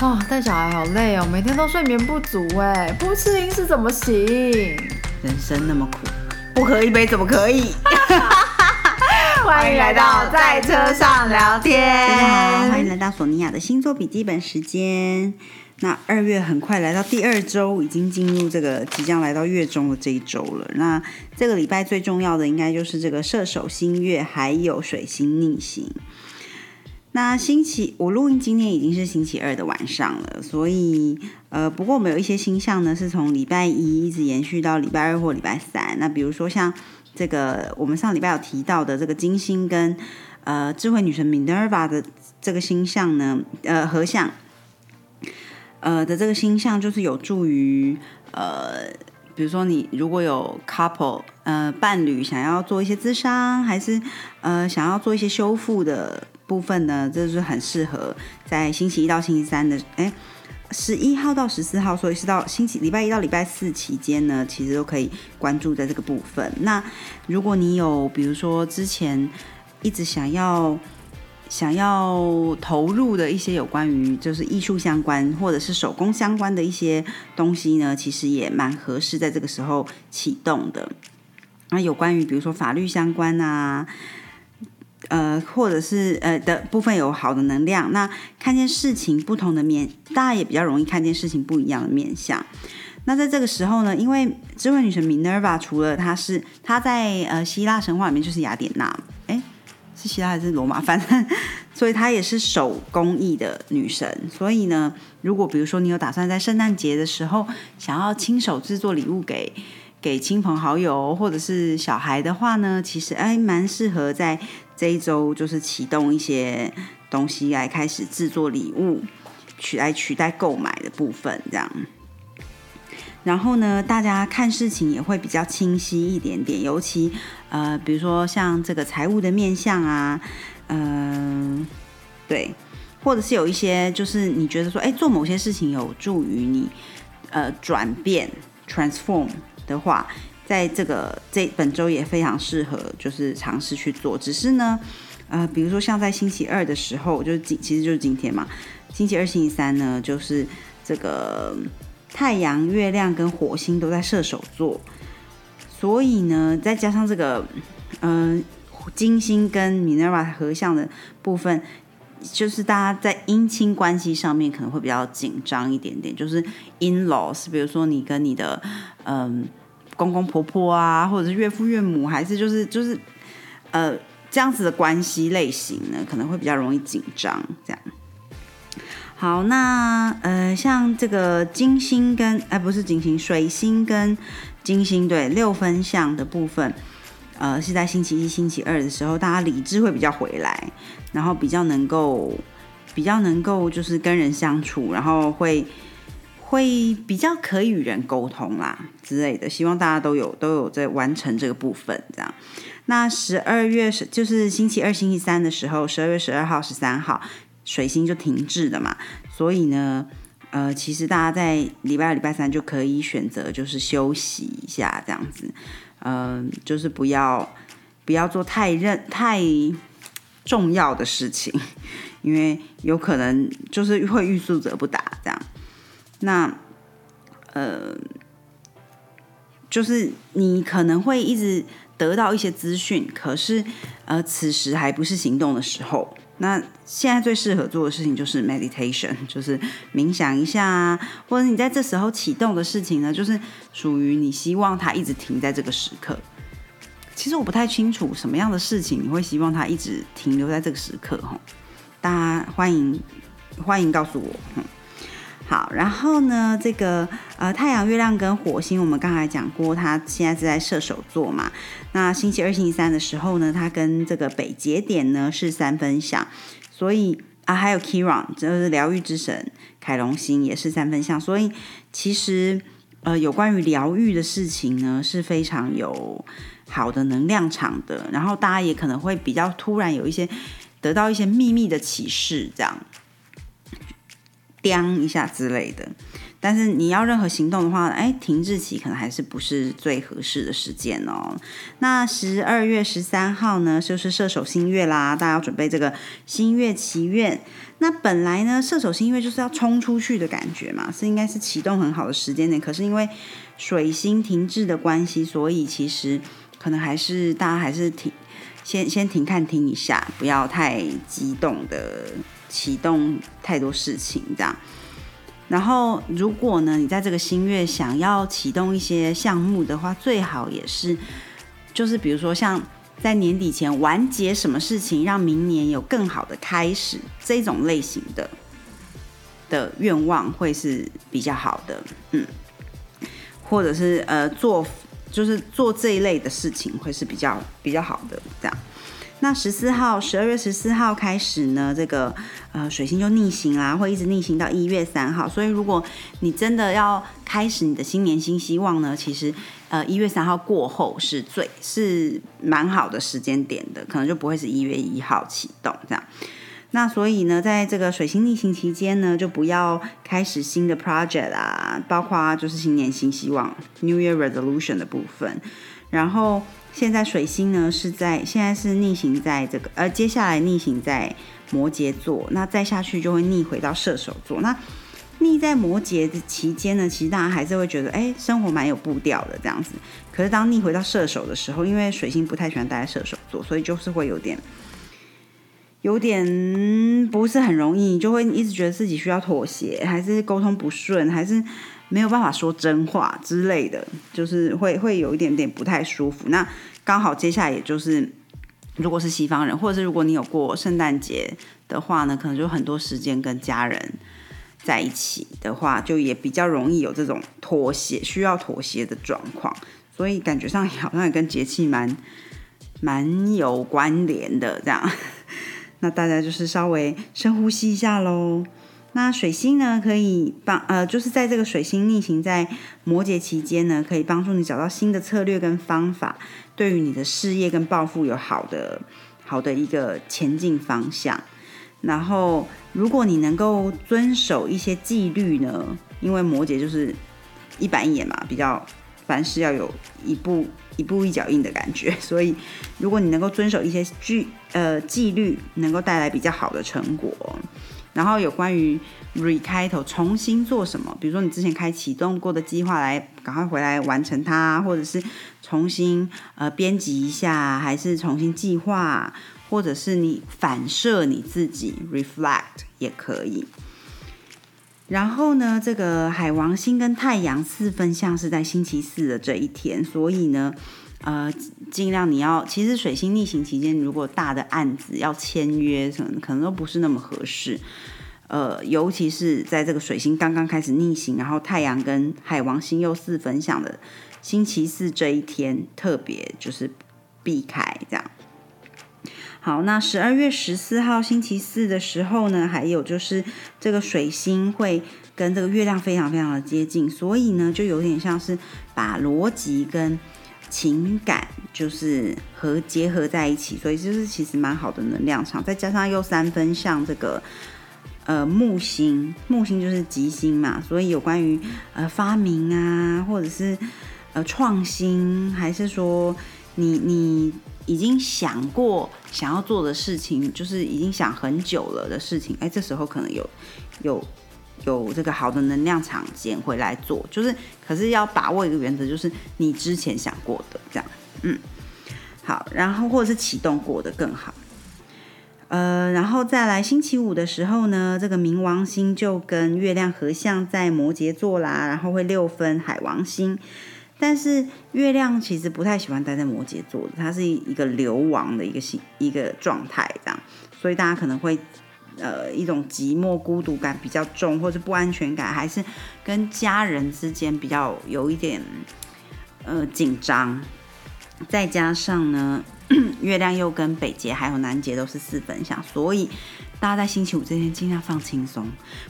哦，带小孩好累哦，每天都睡眠不足哎，不吃零食怎么行？人生那么苦，不喝一杯怎么可以？欢迎来到在车上聊天。大家好，欢迎来到索尼娅的星座笔记本时间。那二月很快来到第二周，已经进入这个即将来到月中的这一周了。那这个礼拜最重要的应该就是这个射手星月，还有水星逆行。那星期我录音今天已经是星期二的晚上了，所以呃，不过我们有一些星象呢，是从礼拜一一直延续到礼拜二或礼拜三。那比如说像这个我们上礼拜有提到的这个金星跟呃智慧女神 Minerva 的这个星象呢，呃合相。呃的这个星象就是有助于呃，比如说你如果有 couple 呃伴侣想要做一些咨商，还是呃想要做一些修复的部分呢，这是很适合在星期一到星期三的哎十一号到十四号，所以是到星期礼拜一到礼拜四期间呢，其实都可以关注在这个部分。那如果你有比如说之前一直想要。想要投入的一些有关于就是艺术相关或者是手工相关的一些东西呢，其实也蛮合适在这个时候启动的。那有关于比如说法律相关啊，呃，或者是呃的部分有好的能量，那看见事情不同的面，大家也比较容易看见事情不一样的面相。那在这个时候呢，因为智慧女神 Minerva 除了她是她在呃希腊神话里面就是雅典娜。是希腊还是罗马？反正，所以她也是手工艺的女神。所以呢，如果比如说你有打算在圣诞节的时候想要亲手制作礼物给给亲朋好友或者是小孩的话呢，其实哎，蛮适合在这一周就是启动一些东西来开始制作礼物，取来取代购买的部分这样。然后呢，大家看事情也会比较清晰一点点，尤其呃，比如说像这个财务的面相啊，嗯，对，或者是有一些就是你觉得说，哎，做某些事情有助于你呃转变 transform 的话，在这个这本周也非常适合就是尝试去做。只是呢，呃，比如说像在星期二的时候，就是今其实就是今天嘛，星期二、星期三呢，就是这个。太阳、月亮跟火星都在射手座，所以呢，再加上这个，嗯，金星跟 Minerva 合相的部分，就是大家在姻亲关系上面可能会比较紧张一点点，就是 in laws，比如说你跟你的嗯公公婆婆啊，或者是岳父岳母，还是就是就是呃这样子的关系类型呢，可能会比较容易紧张这样。好，那呃，像这个金星跟哎，不是金星，水星跟金星对六分相的部分，呃，是在星期一、星期二的时候，大家理智会比较回来，然后比较能够比较能够就是跟人相处，然后会会比较可以与人沟通啦之类的。希望大家都有都有在完成这个部分，这样。那十二月是就是星期二、星期三的时候，十二月十二号、十三号。水星就停滞的嘛，所以呢，呃，其实大家在礼拜二、礼拜三就可以选择就是休息一下这样子，嗯，就是不要不要做太认太重要的事情，因为有可能就是会欲速则不达这样。那呃，就是你可能会一直得到一些资讯，可是呃，此时还不是行动的时候。那现在最适合做的事情就是 meditation，就是冥想一下啊，或者你在这时候启动的事情呢，就是属于你希望它一直停在这个时刻。其实我不太清楚什么样的事情你会希望它一直停留在这个时刻哈，大家欢迎欢迎告诉我。好，然后呢，这个呃，太阳、月亮跟火星，我们刚才讲过，它现在是在射手座嘛。那星期二、星期三的时候呢，它跟这个北节点呢是三分相，所以啊，还有 Kiron 就是疗愈之神凯龙星也是三分相，所以其实呃，有关于疗愈的事情呢是非常有好的能量场的。然后大家也可能会比较突然有一些得到一些秘密的启示，这样。掂一下之类的。但是你要任何行动的话，哎，停滞期可能还是不是最合适的时间哦。那十二月十三号呢，就是射手新月啦，大家要准备这个新月祈愿。那本来呢，射手新月就是要冲出去的感觉嘛，是应该是启动很好的时间点。可是因为水星停滞的关系，所以其实可能还是大家还是停，先先停看停一下，不要太激动的启动太多事情这样。然后，如果呢，你在这个新月想要启动一些项目的话，最好也是，就是比如说像在年底前完结什么事情，让明年有更好的开始，这种类型的的愿望会是比较好的，嗯，或者是呃做就是做这一类的事情会是比较比较好的这样。那十四号，十二月十四号开始呢，这个呃水星就逆行啦，会一直逆行到一月三号。所以如果你真的要开始你的新年新希望呢，其实呃一月三号过后是最是蛮好的时间点的，可能就不会是一月一号启动这样。那所以呢，在这个水星逆行期间呢，就不要开始新的 project 啊，包括就是新年新希望 New Year Resolution 的部分，然后。现在水星呢是在现在是逆行在这个呃接下来逆行在摩羯座，那再下去就会逆回到射手座。那逆在摩羯的期间呢，其实大家还是会觉得哎生活蛮有步调的这样子。可是当逆回到射手的时候，因为水星不太喜欢待在射手座，所以就是会有点有点不是很容易，就会一直觉得自己需要妥协，还是沟通不顺，还是。没有办法说真话之类的，就是会会有一点点不太舒服。那刚好接下来也就是，如果是西方人，或者是如果你有过圣诞节的话呢，可能就很多时间跟家人在一起的话，就也比较容易有这种妥协需要妥协的状况。所以感觉上好像也跟节气蛮蛮有关联的这样。那大家就是稍微深呼吸一下喽。那水星呢，可以帮呃，就是在这个水星逆行在摩羯期间呢，可以帮助你找到新的策略跟方法，对于你的事业跟抱负有好的好的一个前进方向。然后，如果你能够遵守一些纪律呢，因为摩羯就是一板一眼嘛，比较凡事要有一步一步一脚印的感觉，所以如果你能够遵守一些纪呃纪律，能够带来比较好的成果。然后有关于 re 开头重新做什么，比如说你之前开启动过的计划来赶快回来完成它，或者是重新呃编辑一下，还是重新计划，或者是你反射你自己 reflect 也可以。然后呢，这个海王星跟太阳四分相是在星期四的这一天，所以呢，呃，尽量你要其实水星逆行期间，如果大的案子要签约，可能可能都不是那么合适。呃，尤其是在这个水星刚刚开始逆行，然后太阳跟海王星又四分享的星期四这一天，特别就是避开这样。好，那十二月十四号星期四的时候呢，还有就是这个水星会跟这个月亮非常非常的接近，所以呢，就有点像是把逻辑跟情感就是和结合在一起，所以就是其实蛮好的能量场，再加上又三分像这个。呃，木星，木星就是吉星嘛，所以有关于呃发明啊，或者是呃创新，还是说你你已经想过想要做的事情，就是已经想很久了的事情，哎，这时候可能有有有这个好的能量场捡回来做，就是可是要把握一个原则，就是你之前想过的这样，嗯，好，然后或者是启动过的更好。呃，然后再来星期五的时候呢，这个冥王星就跟月亮合相在摩羯座啦，然后会六分海王星。但是月亮其实不太喜欢待在摩羯座的，它是一个流亡的一个星一个状态这样，所以大家可能会呃一种寂寞孤独感比较重，或者不安全感，还是跟家人之间比较有一点呃紧张，再加上呢。月亮又跟北极还有南极都是四分相，所以大家在星期五这天尽量放轻松，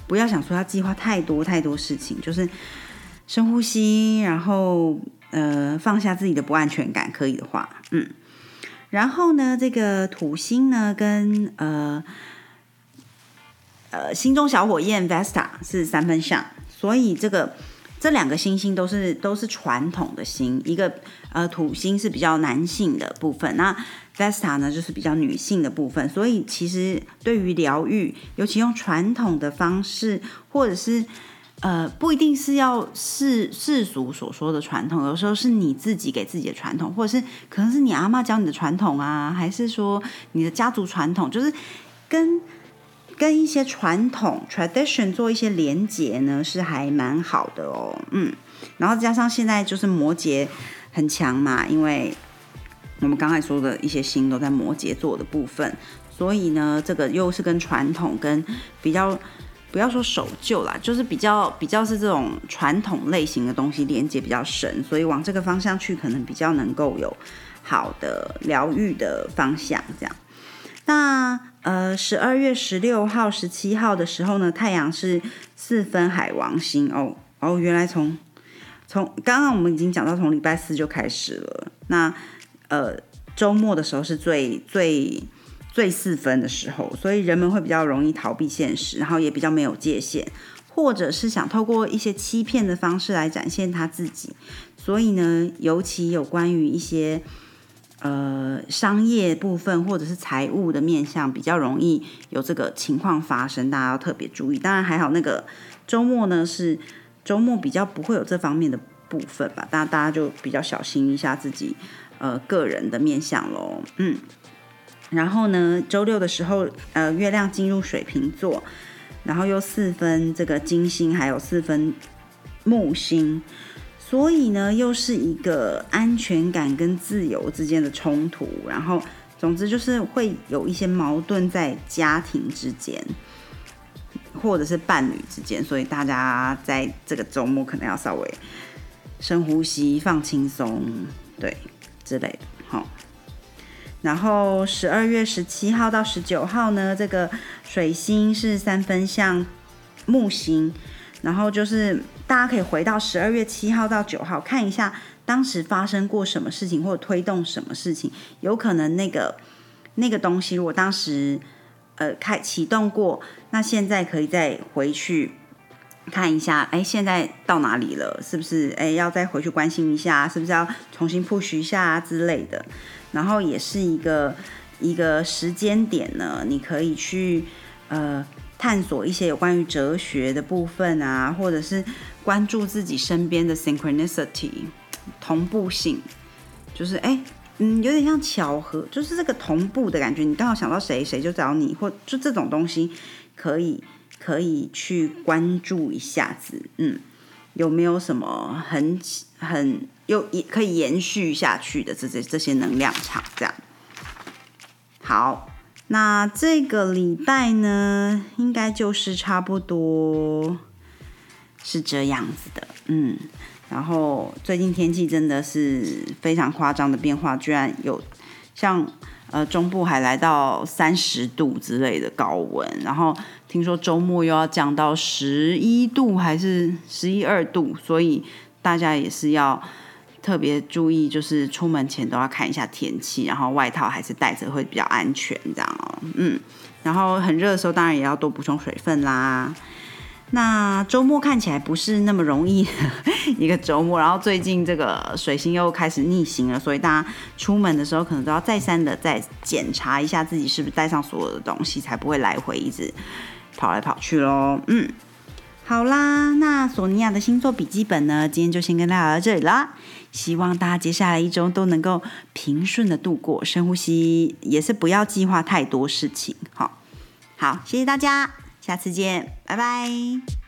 不要想说要计划太多太多事情，就是深呼吸，然后呃放下自己的不安全感，可以的话，嗯，然后呢，这个土星呢跟呃呃心中小火焰 Vesta 是三分相，所以这个这两个星星都是都是传统的星，一个呃土星是比较男性的部分，那 Vesta 呢就是比较女性的部分，所以其实对于疗愈，尤其用传统的方式，或者是呃，不一定是要世世俗所说的传统，有时候是你自己给自己的传统，或者是可能是你阿妈教你的传统啊，还是说你的家族传统，就是跟跟一些传统 tradition 做一些连结呢，是还蛮好的哦。嗯，然后加上现在就是摩羯很强嘛，因为我们刚才说的一些星都在摩羯座的部分，所以呢，这个又是跟传统跟比较。不要说守旧啦，就是比较比较是这种传统类型的东西连接比较深，所以往这个方向去，可能比较能够有好的疗愈的方向。这样，那呃十二月十六号、十七号的时候呢，太阳是四分海王星哦哦，原来从从刚刚我们已经讲到从礼拜四就开始了，那呃周末的时候是最最。最四分的时候，所以人们会比较容易逃避现实，然后也比较没有界限，或者是想透过一些欺骗的方式来展现他自己。所以呢，尤其有关于一些呃商业部分或者是财务的面向，比较容易有这个情况发生，大家要特别注意。当然还好，那个周末呢是周末比较不会有这方面的部分吧，大家大家就比较小心一下自己呃个人的面相喽，嗯。然后呢，周六的时候，呃，月亮进入水瓶座，然后又四分这个金星，还有四分木星，所以呢，又是一个安全感跟自由之间的冲突。然后，总之就是会有一些矛盾在家庭之间，或者是伴侣之间。所以大家在这个周末可能要稍微深呼吸、放轻松，对之类的，好。然后十二月十七号到十九号呢，这个水星是三分像木星，然后就是大家可以回到十二月七号到九号看一下当时发生过什么事情或者推动什么事情，有可能那个那个东西如果当时呃开启动过，那现在可以再回去看一下，哎，现在到哪里了？是不是哎要再回去关心一下？是不是要重新 push 一下之类的？然后也是一个一个时间点呢，你可以去呃探索一些有关于哲学的部分啊，或者是关注自己身边的 synchronicity 同步性，就是哎嗯有点像巧合，就是这个同步的感觉，你刚好想到谁谁就找你，或就这种东西可以可以去关注一下子，嗯，有没有什么很很。又可以延续下去的这这这些能量场，这样好。那这个礼拜呢，应该就是差不多是这样子的，嗯。然后最近天气真的是非常夸张的变化，居然有像呃中部还来到三十度之类的高温，然后听说周末又要降到十一度还是十一二度，所以大家也是要。特别注意，就是出门前都要看一下天气，然后外套还是带着会比较安全，这样哦。嗯，然后很热的时候，当然也要多补充水分啦。那周末看起来不是那么容易一个周末，然后最近这个水星又开始逆行了，所以大家出门的时候可能都要再三的再检查一下自己是不是带上所有的东西，才不会来回一直跑来跑去喽。嗯，好啦，那索尼娅的星座笔记本呢，今天就先跟大家到这里啦。希望大家接下来一周都能够平顺的度过，深呼吸，也是不要计划太多事情。好，好，谢谢大家，下次见，拜拜。